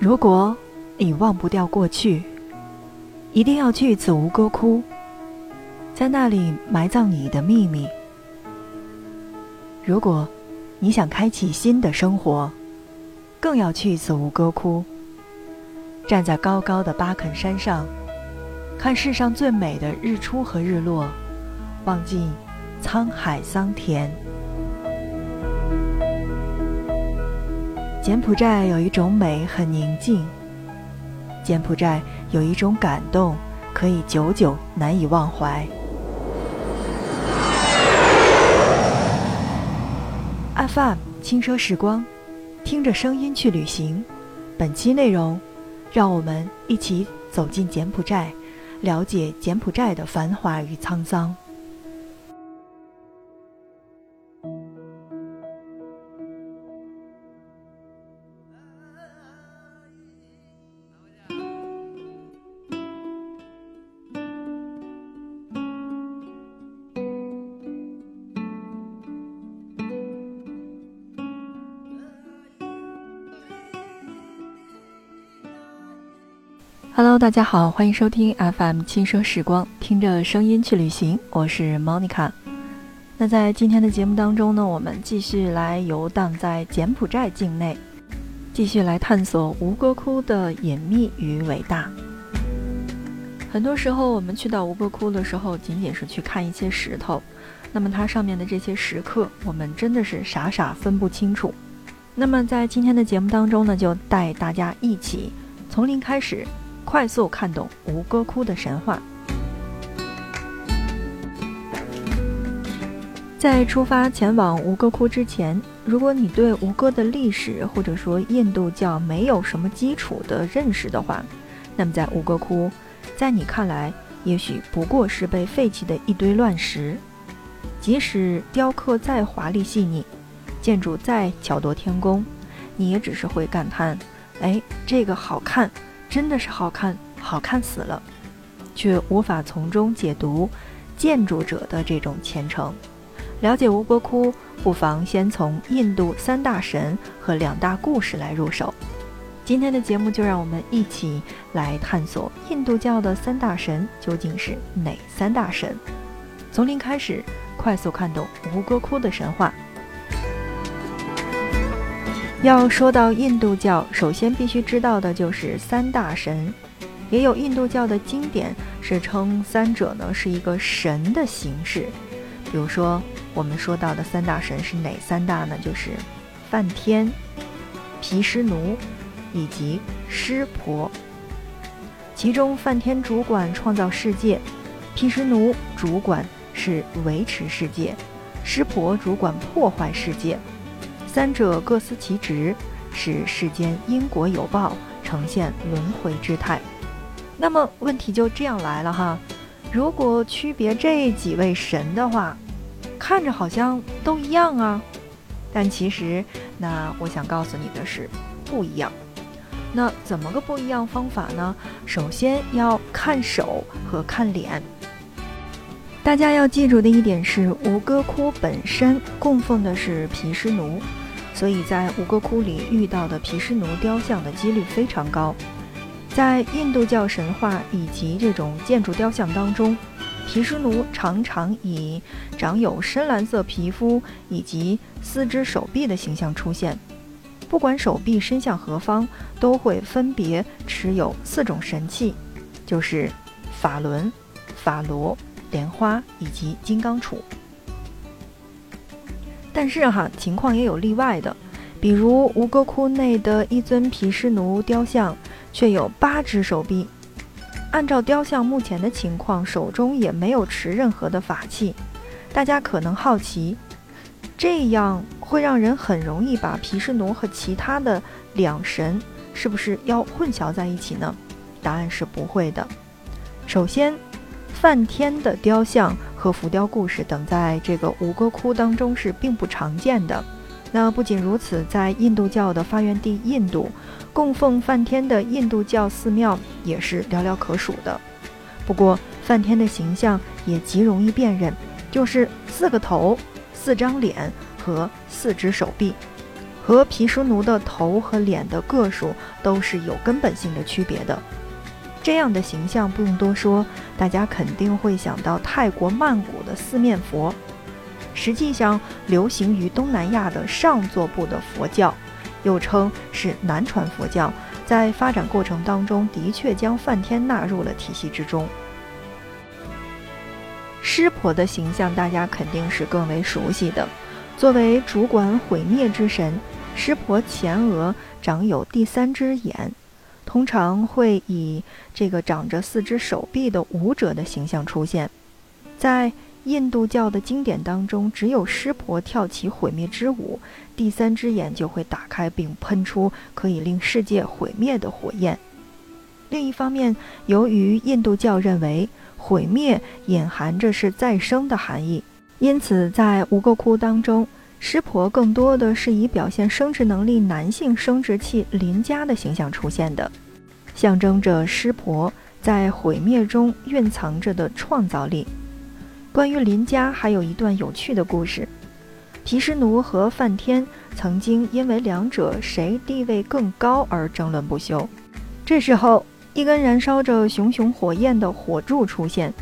如果你忘不掉过去，一定要去子吴哥窟，在那里埋葬你的秘密。如果你想开启新的生活，更要去子吴哥窟。站在高高的巴肯山上，看世上最美的日出和日落，望尽沧海桑田。柬埔寨有一种美，很宁静。柬埔寨有一种感动，可以久久难以忘怀。FM 轻奢时光，听着声音去旅行。本期内容。让我们一起走进柬埔寨，了解柬埔寨的繁华与沧桑。Hello，大家好，欢迎收听 FM 轻奢时光，听着声音去旅行。我是 Monica。那在今天的节目当中呢，我们继续来游荡在柬埔寨境内，继续来探索吴哥窟的隐秘与伟大。很多时候，我们去到吴哥窟的时候，仅仅是去看一些石头，那么它上面的这些石刻，我们真的是傻傻分不清楚。那么在今天的节目当中呢，就带大家一起从零开始。快速看懂吴哥窟的神话。在出发前往吴哥窟之前，如果你对吴哥的历史或者说印度教没有什么基础的认识的话，那么在吴哥窟，在你看来，也许不过是被废弃的一堆乱石。即使雕刻再华丽细腻，建筑再巧夺天工，你也只是会感叹：“哎，这个好看。”真的是好看，好看死了，却无法从中解读建筑者的这种虔诚。了解吴哥窟，不妨先从印度三大神和两大故事来入手。今天的节目就让我们一起来探索印度教的三大神究竟是哪三大神。从零开始，快速看懂吴哥窟的神话。要说到印度教，首先必须知道的就是三大神，也有印度教的经典是称三者呢是一个神的形式。比如说，我们说到的三大神是哪三大呢？就是梵天、毗湿奴以及湿婆。其中，梵天主管创造世界，毗湿奴主管是维持世界，湿婆主管破坏世界。三者各司其职，使世间因果有报，呈现轮回之态。那么问题就这样来了哈，如果区别这几位神的话，看着好像都一样啊，但其实，那我想告诉你的是不一样。那怎么个不一样方法呢？首先要看手和看脸。大家要记住的一点是，吴哥窟本身供奉的是毗湿奴，所以在吴哥窟里遇到的毗湿奴雕像的几率非常高。在印度教神话以及这种建筑雕像当中，毗湿奴常常以长有深蓝色皮肤以及四只手臂的形象出现。不管手臂伸向何方，都会分别持有四种神器，就是法轮、法罗。莲花以及金刚杵，但是哈，情况也有例外的，比如吴哥窟内的一尊毗湿奴雕像，却有八只手臂。按照雕像目前的情况，手中也没有持任何的法器。大家可能好奇，这样会让人很容易把毗湿奴和其他的两神是不是要混淆在一起呢？答案是不会的。首先。梵天的雕像和浮雕故事等，在这个吴哥窟当中是并不常见的。那不仅如此，在印度教的发源地印度，供奉梵天的印度教寺庙也是寥寥可数的。不过，梵天的形象也极容易辨认，就是四个头、四张脸和四只手臂，和毗湿奴的头和脸的个数都是有根本性的区别的。这样的形象不用多说，大家肯定会想到泰国曼谷的四面佛。实际上，流行于东南亚的上座部的佛教，又称是南传佛教，在发展过程当中的确将梵天纳入了体系之中。湿婆的形象大家肯定是更为熟悉的，作为主管毁灭之神，湿婆前额长有第三只眼。通常会以这个长着四只手臂的舞者的形象出现，在印度教的经典当中，只有湿婆跳起毁灭之舞，第三只眼就会打开并喷出可以令世界毁灭的火焰。另一方面，由于印度教认为毁灭隐含着是再生的含义，因此在吴哥窟当中。湿婆更多的是以表现生殖能力男性生殖器邻家的形象出现的，象征着湿婆在毁灭中蕴藏着的创造力。关于邻家还有一段有趣的故事：毗湿奴和梵天曾经因为两者谁地位更高而争论不休。这时候，一根燃烧着熊熊火焰的火柱出现，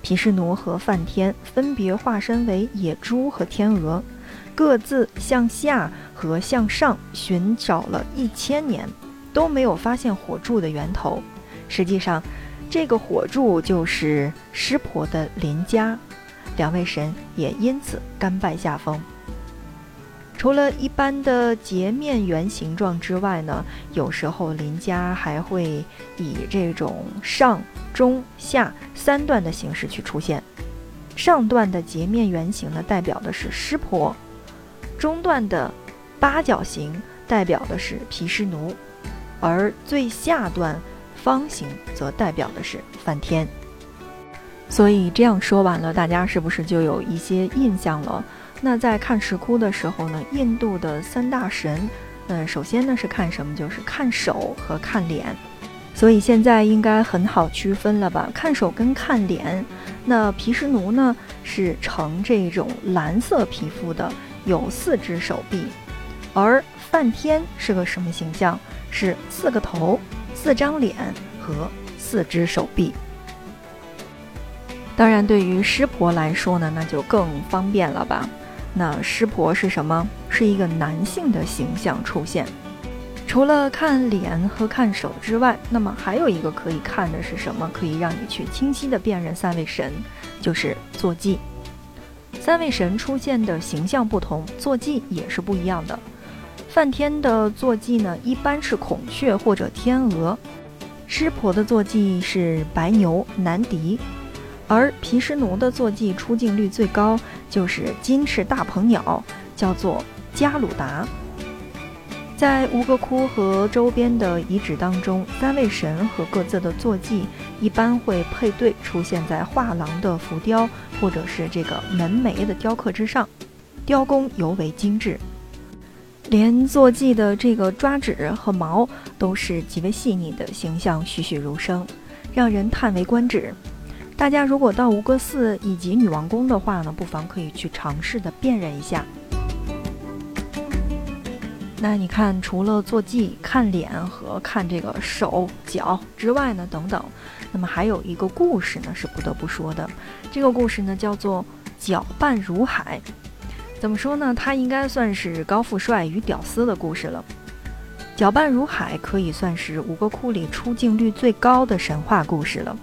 毗湿奴和梵天分别化身为野猪和天鹅。各自向下和向上寻找了一千年，都没有发现火柱的源头。实际上，这个火柱就是湿婆的邻家，两位神也因此甘拜下风。除了一般的截面圆形状之外呢，有时候邻家还会以这种上、中、下三段的形式去出现。上段的截面圆形呢，代表的是湿婆。中段的八角形代表的是毗湿奴，而最下段方形则代表的是梵天。所以这样说完了，大家是不是就有一些印象了？那在看石窟的时候呢，印度的三大神，嗯，首先呢是看什么？就是看手和看脸。所以现在应该很好区分了吧？看手跟看脸。那毗湿奴呢是呈这种蓝色皮肤的。有四只手臂，而梵天是个什么形象？是四个头、四张脸和四只手臂。当然，对于湿婆来说呢，那就更方便了吧？那湿婆是什么？是一个男性的形象出现。除了看脸和看手之外，那么还有一个可以看的是什么？可以让你去清晰的辨认三位神，就是坐骑。三位神出现的形象不同，坐骑也是不一样的。梵天的坐骑呢，一般是孔雀或者天鹅；湿婆的坐骑是白牛、南迪；而毗湿奴的坐骑出镜率最高，就是金翅大鹏鸟，叫做加鲁达。在吴哥窟和周边的遗址当中，三位神和各自的坐骑一般会配对出现在画廊的浮雕或者是这个门楣的雕刻之上，雕工尤为精致，连坐骑的这个抓趾和毛都是极为细腻的，形象栩栩如生，让人叹为观止。大家如果到吴哥寺以及女王宫的话呢，不妨可以去尝试的辨认一下。那你看，除了坐骑看脸和看这个手脚之外呢，等等，那么还有一个故事呢是不得不说的。这个故事呢叫做“搅拌如海”。怎么说呢？它应该算是高富帅与屌丝的故事了。“搅拌如海”可以算是五个库里出镜率最高的神话故事了。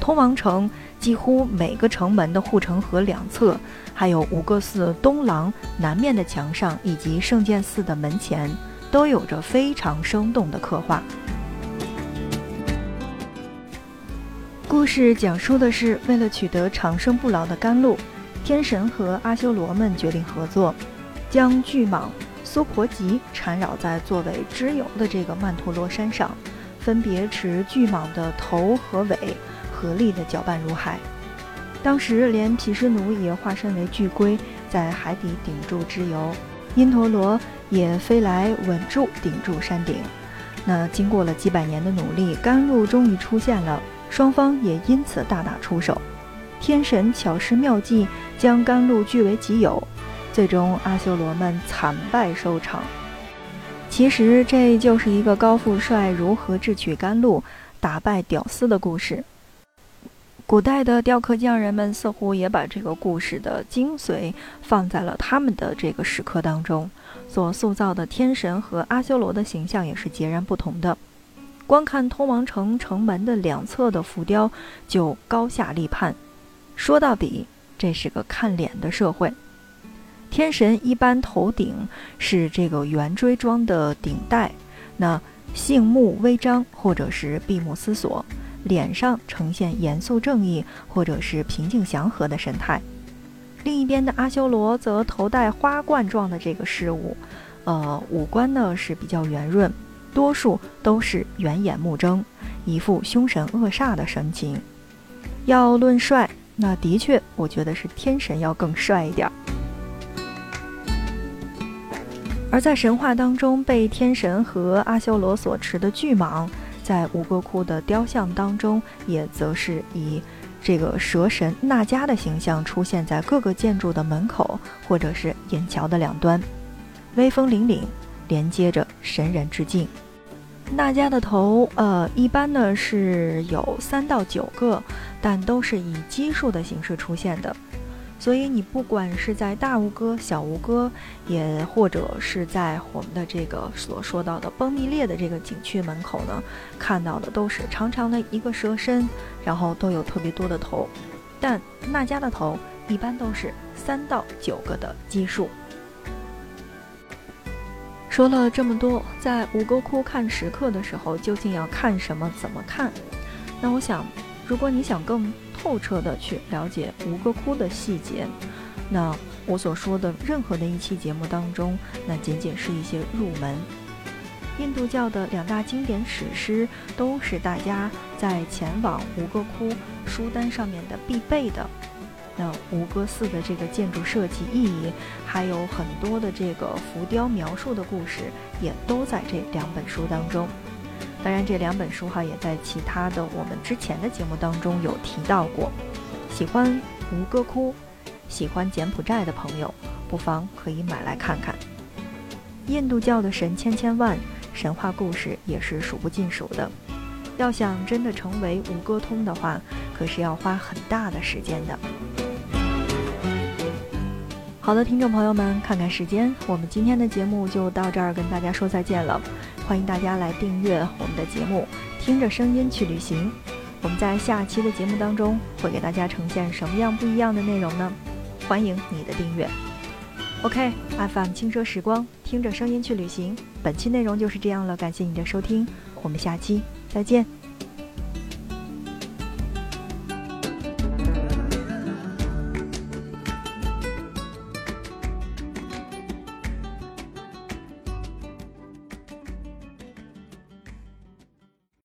通王城几乎每个城门的护城河两侧。还有五个寺东廊南面的墙上，以及圣剑寺的门前，都有着非常生动的刻画。故事讲述的是，为了取得长生不老的甘露，天神和阿修罗们决定合作，将巨蟒苏婆吉缠绕在作为支油的这个曼陀罗山上，分别持巨蟒的头和尾，合力的搅拌如海。当时，连毗湿奴也化身为巨龟，在海底顶住支油；因陀罗也飞来稳住顶住山顶。那经过了几百年的努力，甘露终于出现了，双方也因此大打出手。天神巧施妙计，将甘露据为己有，最终阿修罗们惨败收场。其实这就是一个高富帅如何智取甘露、打败屌丝的故事。古代的雕刻匠人们似乎也把这个故事的精髓放在了他们的这个石刻当中，所塑造的天神和阿修罗的形象也是截然不同的。光看通往城城门的两侧的浮雕，就高下立判。说到底，这是个看脸的社会。天神一般头顶是这个圆锥状的顶戴，那杏目微张或者是闭目思索。脸上呈现严肃正义或者是平静祥和的神态，另一边的阿修罗则头戴花冠状的这个饰物，呃，五官呢是比较圆润，多数都是圆眼目睁，一副凶神恶煞的神情。要论帅，那的确我觉得是天神要更帅一点儿。而在神话当中，被天神和阿修罗所持的巨蟒。在吴哥窟的雕像当中，也则是以这个蛇神纳迦的形象出现在各个建筑的门口或者是引桥的两端，威风凛凛，连接着神人之境。纳迦的头，呃，一般呢是有三到九个，但都是以奇数的形式出现的。所以你不管是在大吴哥、小吴哥，也或者是在我们的这个所说到的崩密列的这个景区门口呢，看到的都是长长的一个蛇身，然后都有特别多的头。但那家的头一般都是三到九个的奇数。说了这么多，在吴哥窟看石刻的时候，究竟要看什么？怎么看？那我想，如果你想更透彻的去了解吴哥窟的细节，那我所说的任何的一期节目当中，那仅仅是一些入门。印度教的两大经典史诗都是大家在前往吴哥窟书单上面的必备的。那吴哥寺的这个建筑设计意义，还有很多的这个浮雕描述的故事，也都在这两本书当中。当然，这两本书哈也在其他的我们之前的节目当中有提到过。喜欢吴哥窟、喜欢柬埔寨的朋友，不妨可以买来看看。印度教的神千千万，神话故事也是数不尽数的。要想真的成为吴哥通的话，可是要花很大的时间的。好的，听众朋友们，看看时间，我们今天的节目就到这儿，跟大家说再见了。欢迎大家来订阅我们的节目，听着声音去旅行。我们在下期的节目当中会给大家呈现什么样不一样的内容呢？欢迎你的订阅。OK，FM 轻奢时光，听着声音去旅行。本期内容就是这样了，感谢你的收听，我们下期再见。